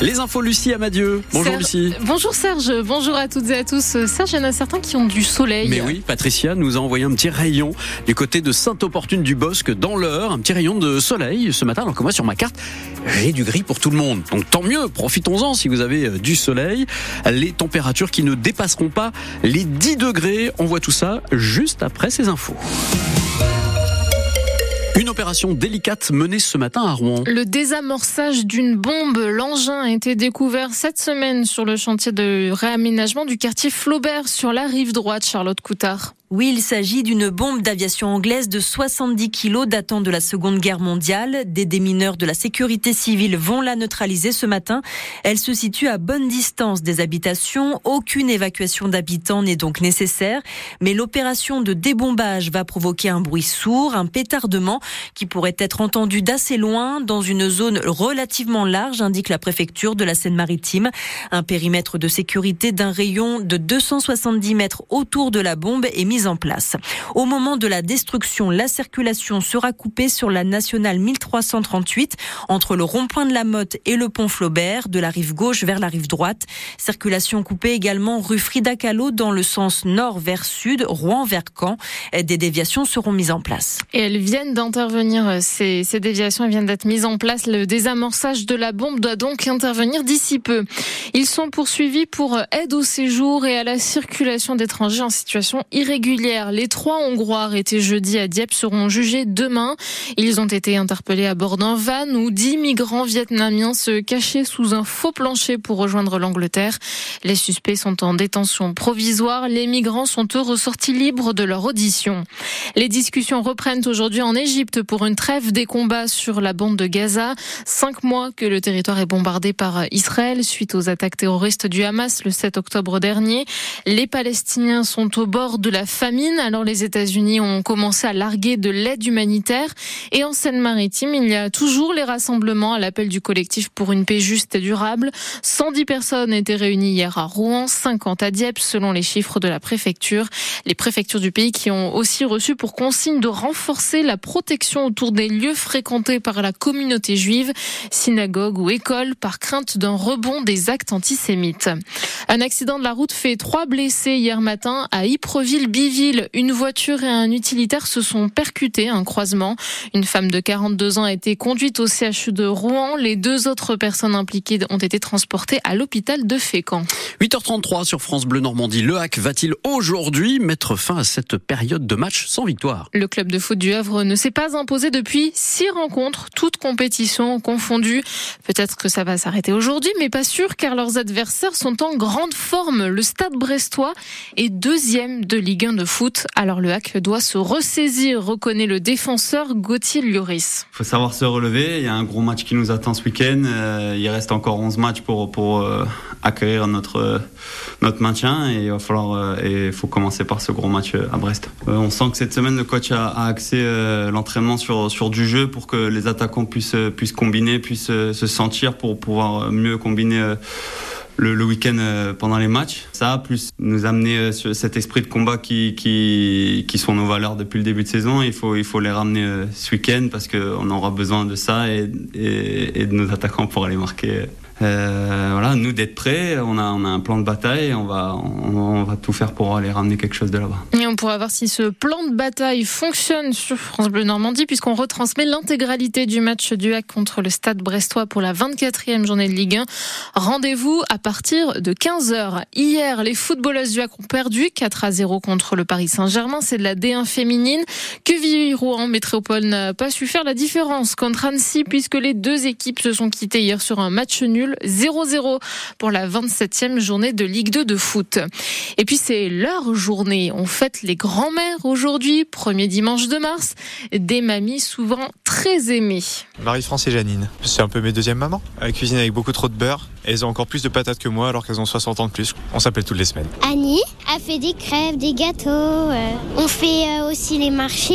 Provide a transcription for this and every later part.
Les infos Lucie Amadieu. Bonjour Serge- Lucie. Bonjour Serge, bonjour à toutes et à tous. Euh, Serge, il y en a certains qui ont du soleil. Mais oui, Patricia nous a envoyé un petit rayon du côté de Sainte-Opportune du Bosque dans l'heure, un petit rayon de soleil ce matin, alors que moi sur ma carte, j'ai du gris pour tout le monde. Donc tant mieux, profitons-en si vous avez euh, du soleil. Les températures qui ne dépasseront pas les 10 degrés, on voit tout ça juste après ces infos. Délicate menée ce matin Rouen. Le désamorçage d'une bombe, l'engin a été découvert cette semaine sur le chantier de réaménagement du quartier Flaubert sur la rive droite, Charlotte Coutard. Oui, il s'agit d'une bombe d'aviation anglaise de 70 kilos datant de la Seconde Guerre mondiale. Des démineurs de la sécurité civile vont la neutraliser ce matin. Elle se situe à bonne distance des habitations. Aucune évacuation d'habitants n'est donc nécessaire. Mais l'opération de débombage va provoquer un bruit sourd, un pétardement qui pourrait être entendu d'assez loin dans une zone relativement large, indique la préfecture de la Seine-Maritime. Un périmètre de sécurité d'un rayon de 270 mètres autour de la bombe est mis en place. Au moment de la destruction, la circulation sera coupée sur la nationale 1338 entre le rond-point de la Motte et le pont Flaubert, de la rive gauche vers la rive droite. Circulation coupée également rue Frida Kahlo dans le sens nord vers sud, Rouen vers Caen. Des déviations seront mises en place. Et elles viennent d'intervenir, ces, déviations viennent d'être mises en place. Le désamorçage de la bombe doit donc intervenir d'ici peu. Ils sont poursuivis pour aide au séjour et à la circulation d'étrangers en situation irrégulière. Les trois Hongrois arrêtés jeudi à Dieppe seront jugés demain. Ils ont été interpellés à bord d'un van où dix migrants vietnamiens se cachaient sous un faux plancher pour rejoindre l'Angleterre. Les suspects sont en détention provisoire. Les migrants sont eux ressortis libres de leur audition. Les discussions reprennent aujourd'hui en Égypte pour une trêve des combats sur la bande de Gaza. Cinq mois que le territoire est bombardé par Israël suite aux attaques terroristes du Hamas le 7 octobre dernier. Les Palestiniens sont au bord de la Alors les États-Unis ont commencé à larguer de l'aide humanitaire. Et en Seine-Maritime, il y a toujours les rassemblements à l'appel du collectif pour une paix juste et durable. 110 personnes étaient réunies hier à Rouen, 50 à Dieppe selon les chiffres de la préfecture. Les préfectures du pays qui ont aussi reçu pour consigne de renforcer la protection autour des lieux fréquentés par la communauté juive, synagogues ou écoles, par crainte d'un rebond des actes antisémites. Un accident de la route fait trois blessés hier matin à Une voiture et un utilitaire se sont percutés à un croisement. Une femme de 42 ans a été conduite au CHU de Rouen. Les deux autres personnes impliquées ont été transportées à l'hôpital de Fécamp. 8h33 sur France Bleu Normandie. Le Hack va-t-il aujourd'hui mettre fin à cette période de match sans victoire? Le club de foot du Havre ne s'est pas imposé depuis six rencontres, toutes compétitions confondues. Peut-être que ça va s'arrêter aujourd'hui, mais pas sûr car leurs adversaires sont en grande forme. Le Stade brestois est deuxième de Ligue 1 de foot. Alors le Hack doit se ressaisir, reconnaît le défenseur Gauthier Lloris. Il faut savoir se relever. Il y a un gros match qui nous attend ce week-end. Euh, il reste encore 11 matchs pour, pour euh, accueillir notre, euh, notre maintien et il va falloir et faut commencer par ce gros match à Brest. On sent que cette semaine le coach a, axé l'entraînement sur, du jeu pour que les attaquants puissent, puissent combiner, puissent se sentir pour pouvoir mieux combiner. Le, le week-end euh, pendant les matchs. Ça, plus nous amener euh, sur cet esprit de combat qui, qui, qui sont nos valeurs depuis le début de saison, il faut, il faut les ramener euh, ce week-end parce qu'on aura besoin de ça et, et, et de nos attaquants pour aller marquer. Euh, voilà, nous d'être prêts, on a, on a un plan de bataille, on va, on, va tout faire pour aller ramener quelque chose de là-bas. Et on pourra voir si ce plan de bataille fonctionne sur France Bleu Normandie puisqu'on retransmet l'intégralité du match du Hack contre le Stade brestois pour la 24e journée de Ligue 1. Rendez-vous à partir de 15h. Hier, les footballeuses du Hack ont perdu 4 à 0 contre le Paris Saint-Germain. C'est de la D1 féminine. Quevilly-Rouen Métropole n'a pas su faire la différence contre Annecy puisque les deux équipes se sont quittées hier sur un match nul 0-0 pour la 27e journée de Ligue 2 de foot. Et puis c'est leur journée. On fête les grands-mères aujourd'hui, premier dimanche de mars. Des mamies souvent très aimées. Marie-France et Janine. C'est un peu mes deuxièmes mamans. Elles cuisinent avec beaucoup trop de beurre. Et elles ont encore plus de patates que moi alors qu'elles ont 60 ans de plus. On s'appelle toutes les semaines. Annie a fait des crêpes, des gâteaux. euh, On fait euh, aussi les marchés.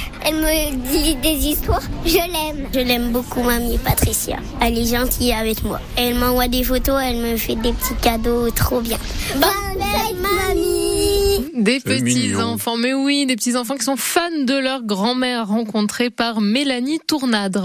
Elle me lit des histoires. Je l'aime. Je l'aime beaucoup, mamie Patricia. Elle est gentille avec moi. Elle m'envoie des photos, elle me fait des petits cadeaux trop bien. Bonne fête, mamie Des C'est petits mignon. enfants, mais oui, des petits enfants qui sont fans de leur grand-mère rencontrée par Mélanie Tournadre.